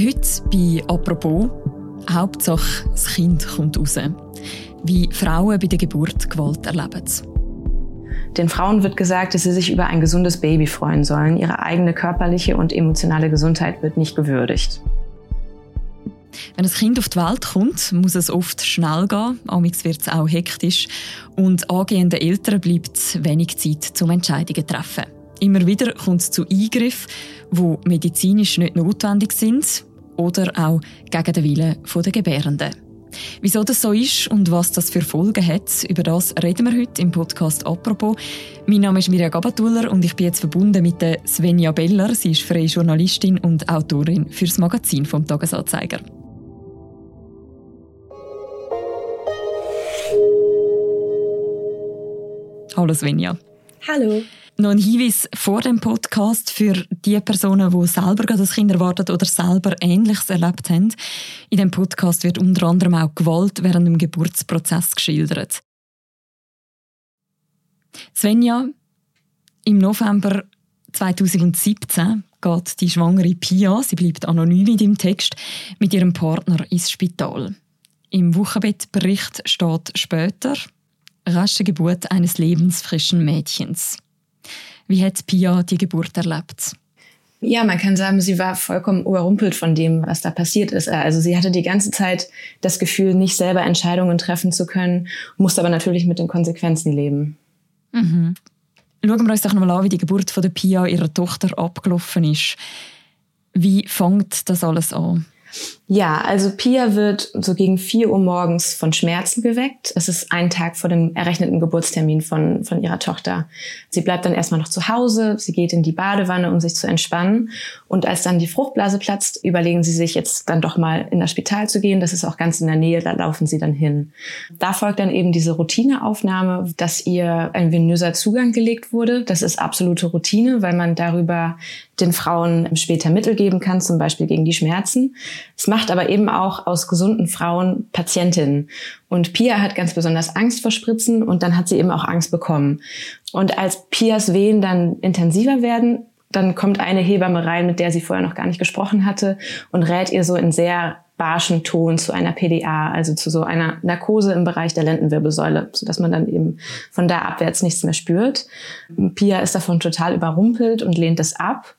Heute bei «Apropos» Hauptsache, das Kind kommt raus. Wie Frauen bei der Geburt Gewalt erleben. Den Frauen wird gesagt, dass sie sich über ein gesundes Baby freuen sollen. Ihre eigene körperliche und emotionale Gesundheit wird nicht gewürdigt. Wenn ein Kind auf die Welt kommt, muss es oft schnell gehen. Amix wird es auch hektisch. Und angehenden Eltern bleibt wenig Zeit zum Entscheidungen zu treffen. Immer wieder kommt es zu Eingriffen, die medizinisch nicht notwendig sind oder auch gegen den Willen der Gebärenden. Wieso das so ist und was das für Folgen hat, über das reden wir heute im Podcast «Apropos». Mein Name ist Mirja Gabatuller und ich bin jetzt verbunden mit Svenja Beller. Sie ist freie Journalistin und Autorin fürs Magazin vom Tagesanzeiger. Hallo Svenja. Hallo. Noch ein Hinweis vor dem Podcast für die Personen, die selber gerade das Kind erwartet oder selber Ähnliches erlebt haben. In dem Podcast wird unter anderem auch Gewalt während dem Geburtsprozess geschildert. Svenja, im November 2017 geht die schwangere Pia, sie bleibt anonym in dem Text, mit ihrem Partner ins Spital. Im Wochenbettbericht steht später rasche Geburt eines lebensfrischen Mädchens. Wie hat Pia die Geburt erlebt? Ja, man kann sagen, sie war vollkommen überrumpelt von dem, was da passiert ist. Also sie hatte die ganze Zeit das Gefühl, nicht selber Entscheidungen treffen zu können, musste aber natürlich mit den Konsequenzen leben. Mhm. Schauen wir uns doch nochmal an, wie die Geburt von der Pia, ihrer Tochter, abgelaufen ist. Wie fängt das alles an? Ja, also Pia wird so gegen vier Uhr morgens von Schmerzen geweckt. Es ist ein Tag vor dem errechneten Geburtstermin von, von ihrer Tochter. Sie bleibt dann erstmal noch zu Hause, sie geht in die Badewanne, um sich zu entspannen. Und als dann die Fruchtblase platzt, überlegen sie sich jetzt dann doch mal in das Spital zu gehen. Das ist auch ganz in der Nähe, da laufen sie dann hin. Da folgt dann eben diese Routineaufnahme, dass ihr ein venöser Zugang gelegt wurde. Das ist absolute Routine, weil man darüber den Frauen später Mittel geben kann, zum Beispiel gegen die Schmerzen. Es macht aber eben auch aus gesunden Frauen Patientinnen. Und Pia hat ganz besonders Angst vor Spritzen und dann hat sie eben auch Angst bekommen. Und als Pias Wehen dann intensiver werden, dann kommt eine Hebamme rein, mit der sie vorher noch gar nicht gesprochen hatte und rät ihr so in sehr barschen Ton zu einer PDA, also zu so einer Narkose im Bereich der Lendenwirbelsäule, sodass man dann eben von da abwärts nichts mehr spürt. Pia ist davon total überrumpelt und lehnt es ab.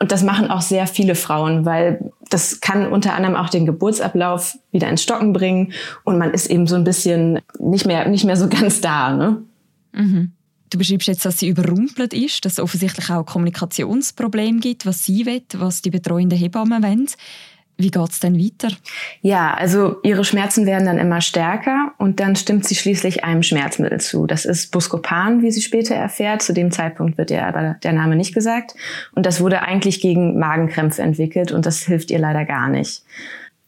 Und das machen auch sehr viele Frauen, weil das kann unter anderem auch den Geburtsablauf wieder ins Stocken bringen und man ist eben so ein bisschen nicht mehr, nicht mehr so ganz da. Ne? Mhm. Du beschreibst jetzt, dass sie überrumpelt ist, dass es offensichtlich auch Kommunikationsprobleme gibt, was sie will, was die betreuenden Hebammen wollen. Wie geht's denn weiter? Ja, also ihre Schmerzen werden dann immer stärker und dann stimmt sie schließlich einem Schmerzmittel zu. Das ist Buscopan, wie sie später erfährt. Zu dem Zeitpunkt wird ihr aber der Name nicht gesagt. Und das wurde eigentlich gegen Magenkrämpfe entwickelt und das hilft ihr leider gar nicht.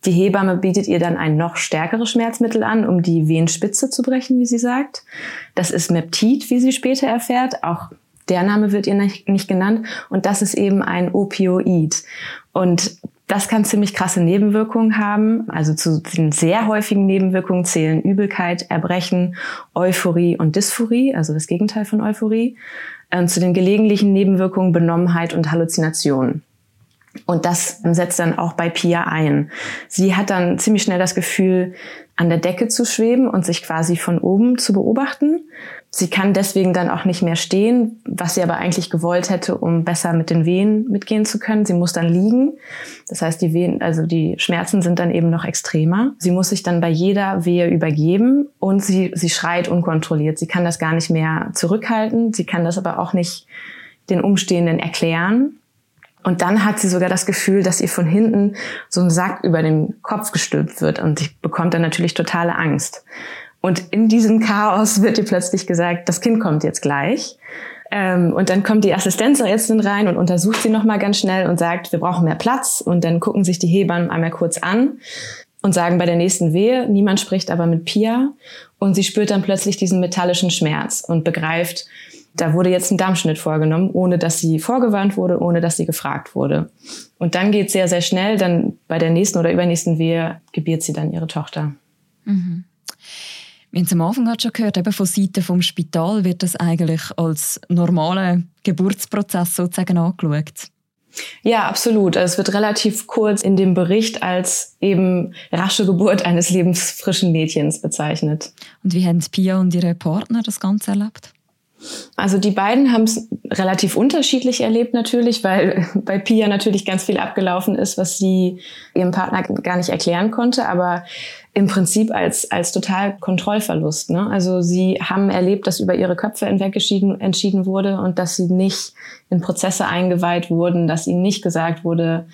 Die Hebamme bietet ihr dann ein noch stärkeres Schmerzmittel an, um die Wehenspitze zu brechen, wie sie sagt. Das ist Meptid, wie sie später erfährt. Auch der Name wird ihr nicht genannt. Und das ist eben ein Opioid. Und das kann ziemlich krasse Nebenwirkungen haben. Also zu den sehr häufigen Nebenwirkungen zählen Übelkeit, Erbrechen, Euphorie und Dysphorie, also das Gegenteil von Euphorie. Ähm, zu den gelegentlichen Nebenwirkungen Benommenheit und Halluzinationen. Und das setzt dann auch bei Pia ein. Sie hat dann ziemlich schnell das Gefühl, an der Decke zu schweben und sich quasi von oben zu beobachten. Sie kann deswegen dann auch nicht mehr stehen, was sie aber eigentlich gewollt hätte, um besser mit den Wehen mitgehen zu können. Sie muss dann liegen. Das heißt, die Wehen, also die Schmerzen sind dann eben noch extremer. Sie muss sich dann bei jeder Wehe übergeben und sie, sie schreit unkontrolliert. Sie kann das gar nicht mehr zurückhalten. Sie kann das aber auch nicht den Umstehenden erklären. Und dann hat sie sogar das Gefühl, dass ihr von hinten so ein Sack über den Kopf gestülpt wird und sie bekommt dann natürlich totale Angst. Und in diesem Chaos wird ihr plötzlich gesagt, das Kind kommt jetzt gleich. Ähm, und dann kommt die Assistenzärztin rein und untersucht sie nochmal ganz schnell und sagt, wir brauchen mehr Platz. Und dann gucken sich die Hebammen einmal kurz an und sagen bei der nächsten Wehe, niemand spricht aber mit Pia. Und sie spürt dann plötzlich diesen metallischen Schmerz und begreift, da wurde jetzt ein Darmschnitt vorgenommen, ohne dass sie vorgewarnt wurde, ohne dass sie gefragt wurde. Und dann geht sehr, sehr schnell. Dann bei der nächsten oder übernächsten Wehe gebiert sie dann ihre Tochter. Mhm. Wir haben es am Anfang gerade schon gehört, eben von Seiten vom Spital wird das eigentlich als normaler Geburtsprozess sozusagen angeschaut. Ja, absolut. Es wird relativ kurz in dem Bericht als eben rasche Geburt eines lebensfrischen Mädchens bezeichnet. Und wie haben Pia und ihre Partner das Ganze erlebt? Also die beiden haben es relativ unterschiedlich erlebt natürlich, weil bei Pia natürlich ganz viel abgelaufen ist, was sie ihrem Partner gar nicht erklären konnte, aber im Prinzip als, als total Kontrollverlust. Ne? Also sie haben erlebt, dass über ihre Köpfe hinweg entschieden wurde und dass sie nicht in Prozesse eingeweiht wurden, dass ihnen nicht gesagt wurde,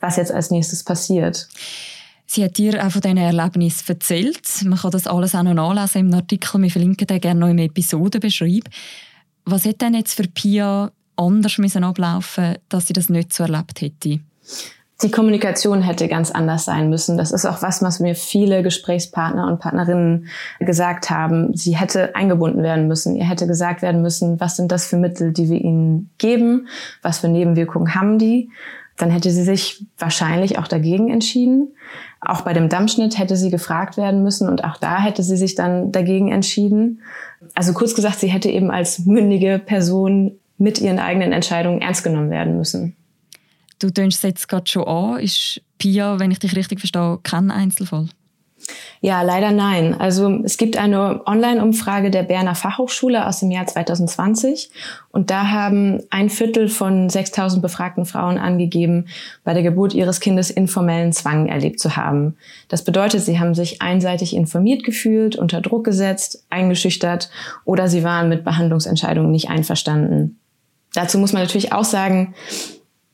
was jetzt als nächstes passiert. Sie hat dir auch von diesen Erlebnissen erzählt. Man kann das alles auch noch nachlesen im Artikel. Wir verlinken den gerne noch im Episodenbeschreib. Was hätte denn jetzt für Pia anders müssen ablaufen dass sie das nicht so erlebt hätte? Die Kommunikation hätte ganz anders sein müssen. Das ist auch was, was mir viele Gesprächspartner und Partnerinnen gesagt haben. Sie hätte eingebunden werden müssen. Ihr hätte gesagt werden müssen, was sind das für Mittel, die wir ihnen geben? Was für Nebenwirkungen haben die? Dann hätte sie sich wahrscheinlich auch dagegen entschieden. Auch bei dem Dammschnitt hätte sie gefragt werden müssen und auch da hätte sie sich dann dagegen entschieden. Also kurz gesagt, sie hätte eben als mündige Person mit ihren eigenen Entscheidungen ernst genommen werden müssen. Du tönst jetzt gerade schon an. Ist Pia, wenn ich dich richtig verstehe, kein Einzelfall? Ja, leider nein. Also es gibt eine Online-Umfrage der Berner Fachhochschule aus dem Jahr 2020 und da haben ein Viertel von 6000 befragten Frauen angegeben, bei der Geburt ihres Kindes informellen Zwang erlebt zu haben. Das bedeutet, sie haben sich einseitig informiert gefühlt, unter Druck gesetzt, eingeschüchtert oder sie waren mit Behandlungsentscheidungen nicht einverstanden. Dazu muss man natürlich auch sagen,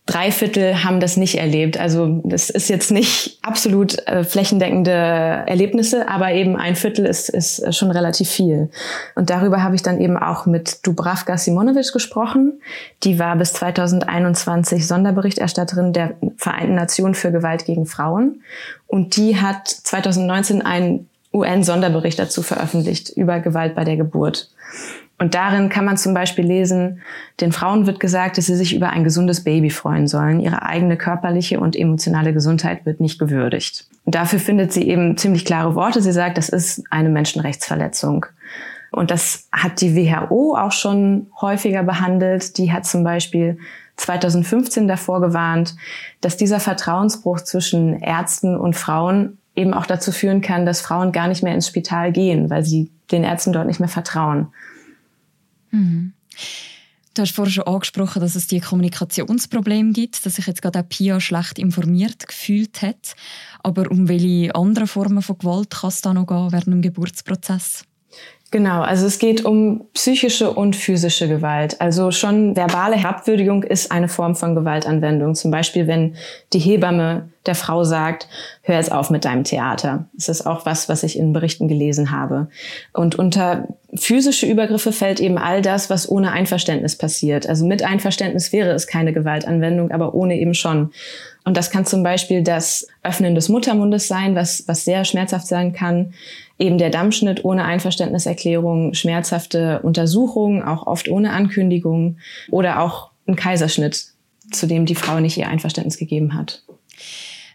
drei Viertel haben das nicht erlebt. Also das ist jetzt nicht absolut äh, flächendeckende Erlebnisse, aber eben ein Viertel ist, ist schon relativ viel. Und darüber habe ich dann eben auch mit Dubravka Simonovic gesprochen. Die war bis 2021 Sonderberichterstatterin der Vereinten Nationen für Gewalt gegen Frauen. Und die hat 2019 einen UN-Sonderbericht dazu veröffentlicht über Gewalt bei der Geburt. Und darin kann man zum Beispiel lesen, den Frauen wird gesagt, dass sie sich über ein gesundes Baby freuen sollen. Ihre eigene körperliche und emotionale Gesundheit wird nicht gewürdigt. Und dafür findet sie eben ziemlich klare Worte. Sie sagt, das ist eine Menschenrechtsverletzung. Und das hat die WHO auch schon häufiger behandelt. Die hat zum Beispiel 2015 davor gewarnt, dass dieser Vertrauensbruch zwischen Ärzten und Frauen eben auch dazu führen kann, dass Frauen gar nicht mehr ins Spital gehen, weil sie den Ärzten dort nicht mehr vertrauen. Mhm. Du hast vorhin schon angesprochen, dass es die Kommunikationsprobleme gibt, dass sich jetzt gerade auch Pia schlecht informiert gefühlt hat. Aber um welche anderen Formen von Gewalt kann es da noch gehen während dem Geburtsprozess? Genau, also es geht um psychische und physische Gewalt. Also schon verbale Herabwürdigung ist eine Form von Gewaltanwendung. Zum Beispiel, wenn die Hebamme der Frau sagt, hör jetzt auf mit deinem Theater. Das ist auch was, was ich in Berichten gelesen habe. Und unter physische Übergriffe fällt eben all das, was ohne Einverständnis passiert. Also mit Einverständnis wäre es keine Gewaltanwendung, aber ohne eben schon. Und das kann zum Beispiel das Öffnen des Muttermundes sein, was, was sehr schmerzhaft sein kann eben der Dammschnitt ohne Einverständniserklärung, schmerzhafte Untersuchungen, auch oft ohne Ankündigung oder auch ein Kaiserschnitt, zu dem die Frau nicht ihr Einverständnis gegeben hat.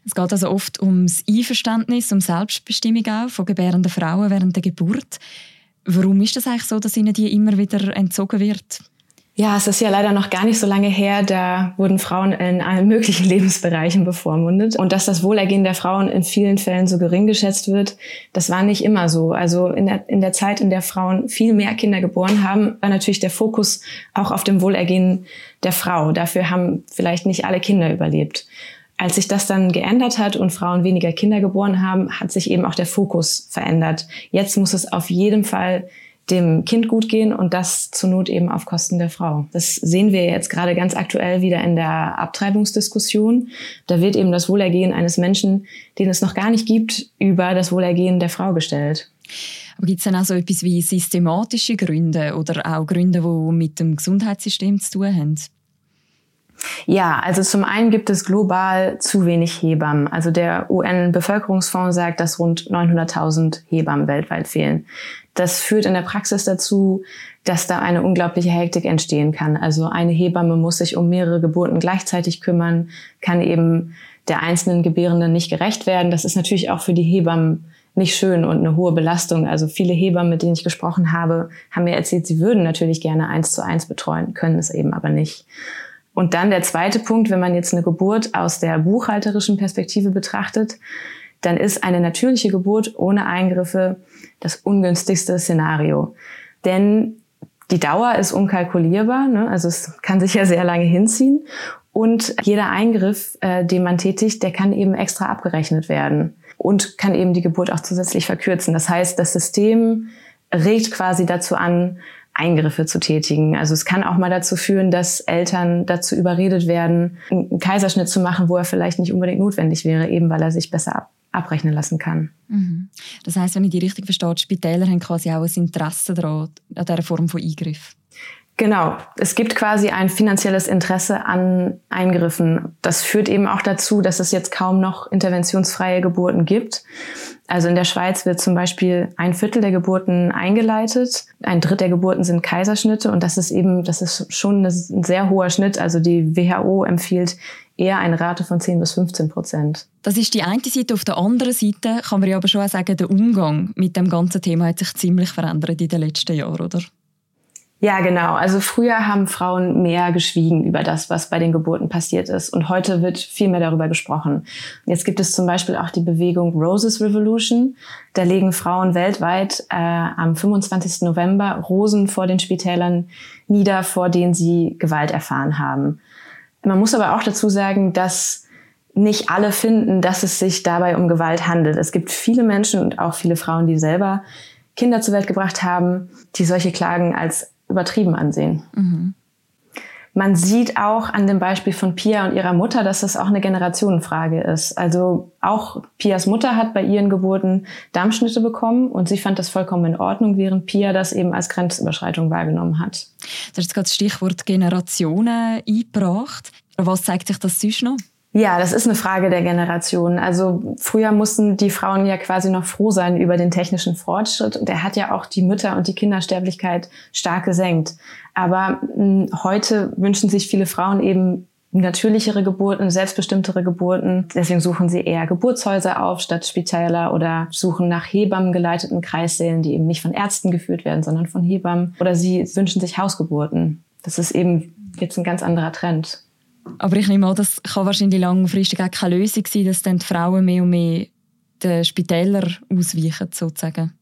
Es geht also oft ums Einverständnis, um Selbstbestimmung auch von gebärenden Frauen während der Geburt. Warum ist das eigentlich so, dass ihnen die immer wieder entzogen wird? Ja, es ist ja leider noch gar nicht so lange her, da wurden Frauen in allen möglichen Lebensbereichen bevormundet. Und dass das Wohlergehen der Frauen in vielen Fällen so gering geschätzt wird, das war nicht immer so. Also in der, in der Zeit, in der Frauen viel mehr Kinder geboren haben, war natürlich der Fokus auch auf dem Wohlergehen der Frau. Dafür haben vielleicht nicht alle Kinder überlebt. Als sich das dann geändert hat und Frauen weniger Kinder geboren haben, hat sich eben auch der Fokus verändert. Jetzt muss es auf jeden Fall dem Kind gut gehen und das zur Not eben auf Kosten der Frau. Das sehen wir jetzt gerade ganz aktuell wieder in der Abtreibungsdiskussion. Da wird eben das Wohlergehen eines Menschen, den es noch gar nicht gibt, über das Wohlergehen der Frau gestellt. Aber gibt es dann auch so etwas wie systematische Gründe oder auch Gründe, die mit dem Gesundheitssystem zu tun haben? Ja, also zum einen gibt es global zu wenig Hebammen. Also der UN-Bevölkerungsfonds sagt, dass rund 900.000 Hebammen weltweit fehlen. Das führt in der Praxis dazu, dass da eine unglaubliche Hektik entstehen kann. Also eine Hebamme muss sich um mehrere Geburten gleichzeitig kümmern, kann eben der einzelnen Gebärenden nicht gerecht werden. Das ist natürlich auch für die Hebammen nicht schön und eine hohe Belastung. Also viele Hebammen, mit denen ich gesprochen habe, haben mir erzählt, sie würden natürlich gerne eins zu eins betreuen, können es eben aber nicht. Und dann der zweite Punkt, wenn man jetzt eine Geburt aus der buchhalterischen Perspektive betrachtet, dann ist eine natürliche Geburt ohne Eingriffe das ungünstigste Szenario. Denn die Dauer ist unkalkulierbar, ne? also es kann sich ja sehr lange hinziehen. Und jeder Eingriff, äh, den man tätigt, der kann eben extra abgerechnet werden und kann eben die Geburt auch zusätzlich verkürzen. Das heißt, das System regt quasi dazu an, Eingriffe zu tätigen. Also es kann auch mal dazu führen, dass Eltern dazu überredet werden, einen Kaiserschnitt zu machen, wo er vielleicht nicht unbedingt notwendig wäre, eben weil er sich besser ab abrechnen lassen kann. Mhm. Das heißt, wenn ich die richtig verstehe, Spitäler haben quasi auch ein Interesse daran, an dieser Form von Eingriff. Genau. Es gibt quasi ein finanzielles Interesse an Eingriffen. Das führt eben auch dazu, dass es jetzt kaum noch interventionsfreie Geburten gibt. Also in der Schweiz wird zum Beispiel ein Viertel der Geburten eingeleitet, ein Drittel der Geburten sind Kaiserschnitte und das ist eben, das ist schon ein sehr hoher Schnitt. Also die WHO empfiehlt eher eine Rate von 10 bis 15 Prozent. Das ist die eine Seite. Auf der anderen Seite kann man ja aber schon auch sagen, der Umgang mit dem ganzen Thema hat sich ziemlich verändert in den letzten Jahren, oder? Ja, genau. Also früher haben Frauen mehr geschwiegen über das, was bei den Geburten passiert ist. Und heute wird viel mehr darüber gesprochen. Jetzt gibt es zum Beispiel auch die Bewegung Roses Revolution. Da legen Frauen weltweit äh, am 25. November Rosen vor den Spitälern nieder, vor denen sie Gewalt erfahren haben. Man muss aber auch dazu sagen, dass nicht alle finden, dass es sich dabei um Gewalt handelt. Es gibt viele Menschen und auch viele Frauen, die selber Kinder zur Welt gebracht haben, die solche Klagen als übertrieben ansehen. Mhm. Man sieht auch an dem Beispiel von Pia und ihrer Mutter, dass das auch eine Generationenfrage ist. Also auch Pias Mutter hat bei ihren Geburten Darmschnitte bekommen und sie fand das vollkommen in Ordnung, während Pia das eben als Grenzüberschreitung wahrgenommen hat. Du hast gerade das Stichwort Generationen eingebracht. Was zeigt sich das sonst noch? Ja, das ist eine Frage der Generation. Also früher mussten die Frauen ja quasi noch froh sein über den technischen Fortschritt und er hat ja auch die Mütter- und die Kindersterblichkeit stark gesenkt. Aber mh, hm, heute wünschen sich viele Frauen eben natürlichere Geburten, selbstbestimmtere Geburten. Deswegen suchen sie eher Geburtshäuser auf statt Spitäler oder suchen nach Hebammen geleiteten Kreissälen, die eben nicht von Ärzten geführt werden, sondern von Hebammen. Oder sie wünschen sich Hausgeburten. Das ist eben jetzt ein ganz anderer Trend. Aber ich nehme an, das kann wahrscheinlich langfristig auch keine Lösung sein, dass dann die Frauen mehr und mehr den Spitäler ausweichen, sozusagen.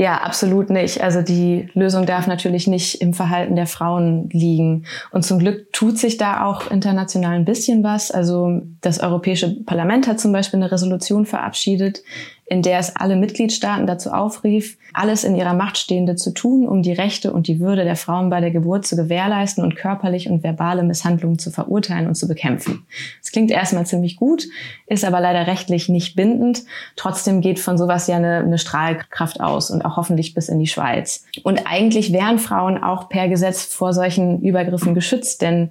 Ja, absolut nicht. Also die Lösung darf natürlich nicht im Verhalten der Frauen liegen. Und zum Glück tut sich da auch international ein bisschen was. Also das Europäische Parlament hat zum Beispiel eine Resolution verabschiedet, in der es alle Mitgliedstaaten dazu aufrief, alles in ihrer Macht Stehende zu tun, um die Rechte und die Würde der Frauen bei der Geburt zu gewährleisten und körperlich und verbale Misshandlungen zu verurteilen und zu bekämpfen. Das klingt erstmal ziemlich gut, ist aber leider rechtlich nicht bindend. Trotzdem geht von sowas ja eine, eine Strahlkraft aus und hoffentlich bis in die Schweiz. Und eigentlich wären Frauen auch per Gesetz vor solchen Übergriffen geschützt, denn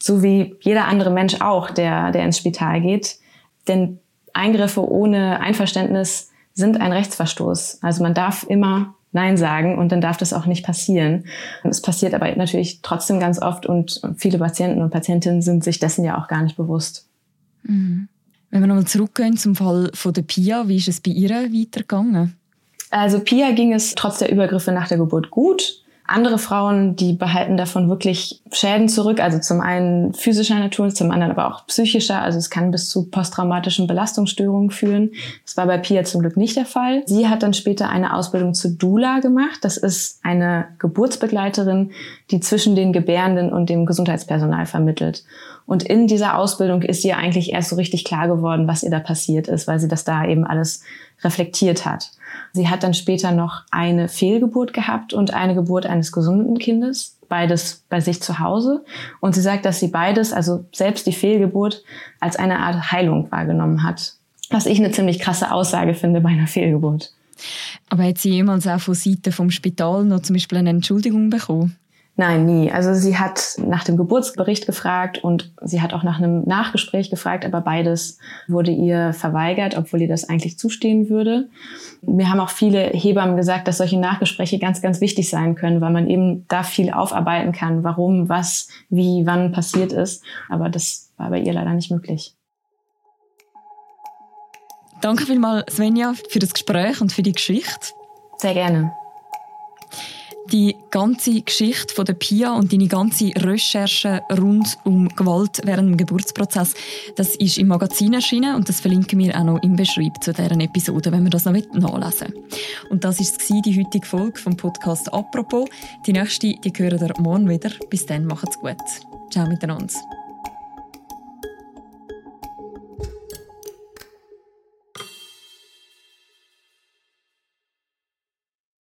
so wie jeder andere Mensch auch, der, der ins Spital geht, denn Eingriffe ohne Einverständnis sind ein Rechtsverstoß. Also man darf immer Nein sagen und dann darf das auch nicht passieren. Es passiert aber natürlich trotzdem ganz oft und viele Patienten und Patientinnen sind sich dessen ja auch gar nicht bewusst. Mhm. Wenn wir nochmal zurückgehen zum Fall von der Pia, wie ist es bei ihr weitergegangen? Also Pia ging es trotz der Übergriffe nach der Geburt gut. Andere Frauen, die behalten davon wirklich Schäden zurück, also zum einen physischer Natur, zum anderen aber auch psychischer. Also es kann bis zu posttraumatischen Belastungsstörungen führen. Das war bei Pia zum Glück nicht der Fall. Sie hat dann später eine Ausbildung zu Dula gemacht. Das ist eine Geburtsbegleiterin, die zwischen den Gebärenden und dem Gesundheitspersonal vermittelt. Und in dieser Ausbildung ist ihr eigentlich erst so richtig klar geworden, was ihr da passiert ist, weil sie das da eben alles reflektiert hat. Sie hat dann später noch eine Fehlgeburt gehabt und eine Geburt eines gesunden Kindes, beides bei sich zu Hause. Und sie sagt, dass sie beides, also selbst die Fehlgeburt, als eine Art Heilung wahrgenommen hat. Was ich eine ziemlich krasse Aussage finde bei einer Fehlgeburt. Aber hat sie jemals auch von Seiten vom Spital noch zum Beispiel eine Entschuldigung bekommen? Nein, nie. Also sie hat nach dem Geburtsbericht gefragt und sie hat auch nach einem Nachgespräch gefragt, aber beides wurde ihr verweigert, obwohl ihr das eigentlich zustehen würde. Mir haben auch viele Hebammen gesagt, dass solche Nachgespräche ganz, ganz wichtig sein können, weil man eben da viel aufarbeiten kann, warum, was, wie, wann passiert ist. Aber das war bei ihr leider nicht möglich. Danke vielmals, Svenja, für das Gespräch und für die Geschichte. Sehr gerne. Die ganze Geschichte von der Pia und deine ganze Recherche rund um Gewalt während dem Geburtsprozess, das ist im Magazin erschienen und das verlinken wir auch noch im Beschreib zu deren Episode, wenn man das noch nachlesen will. Und das ist die heutige Folge vom Podcast «Apropos». Die nächste, die hören ihr morgen wieder. Bis dann, macht's gut. Ciao miteinander.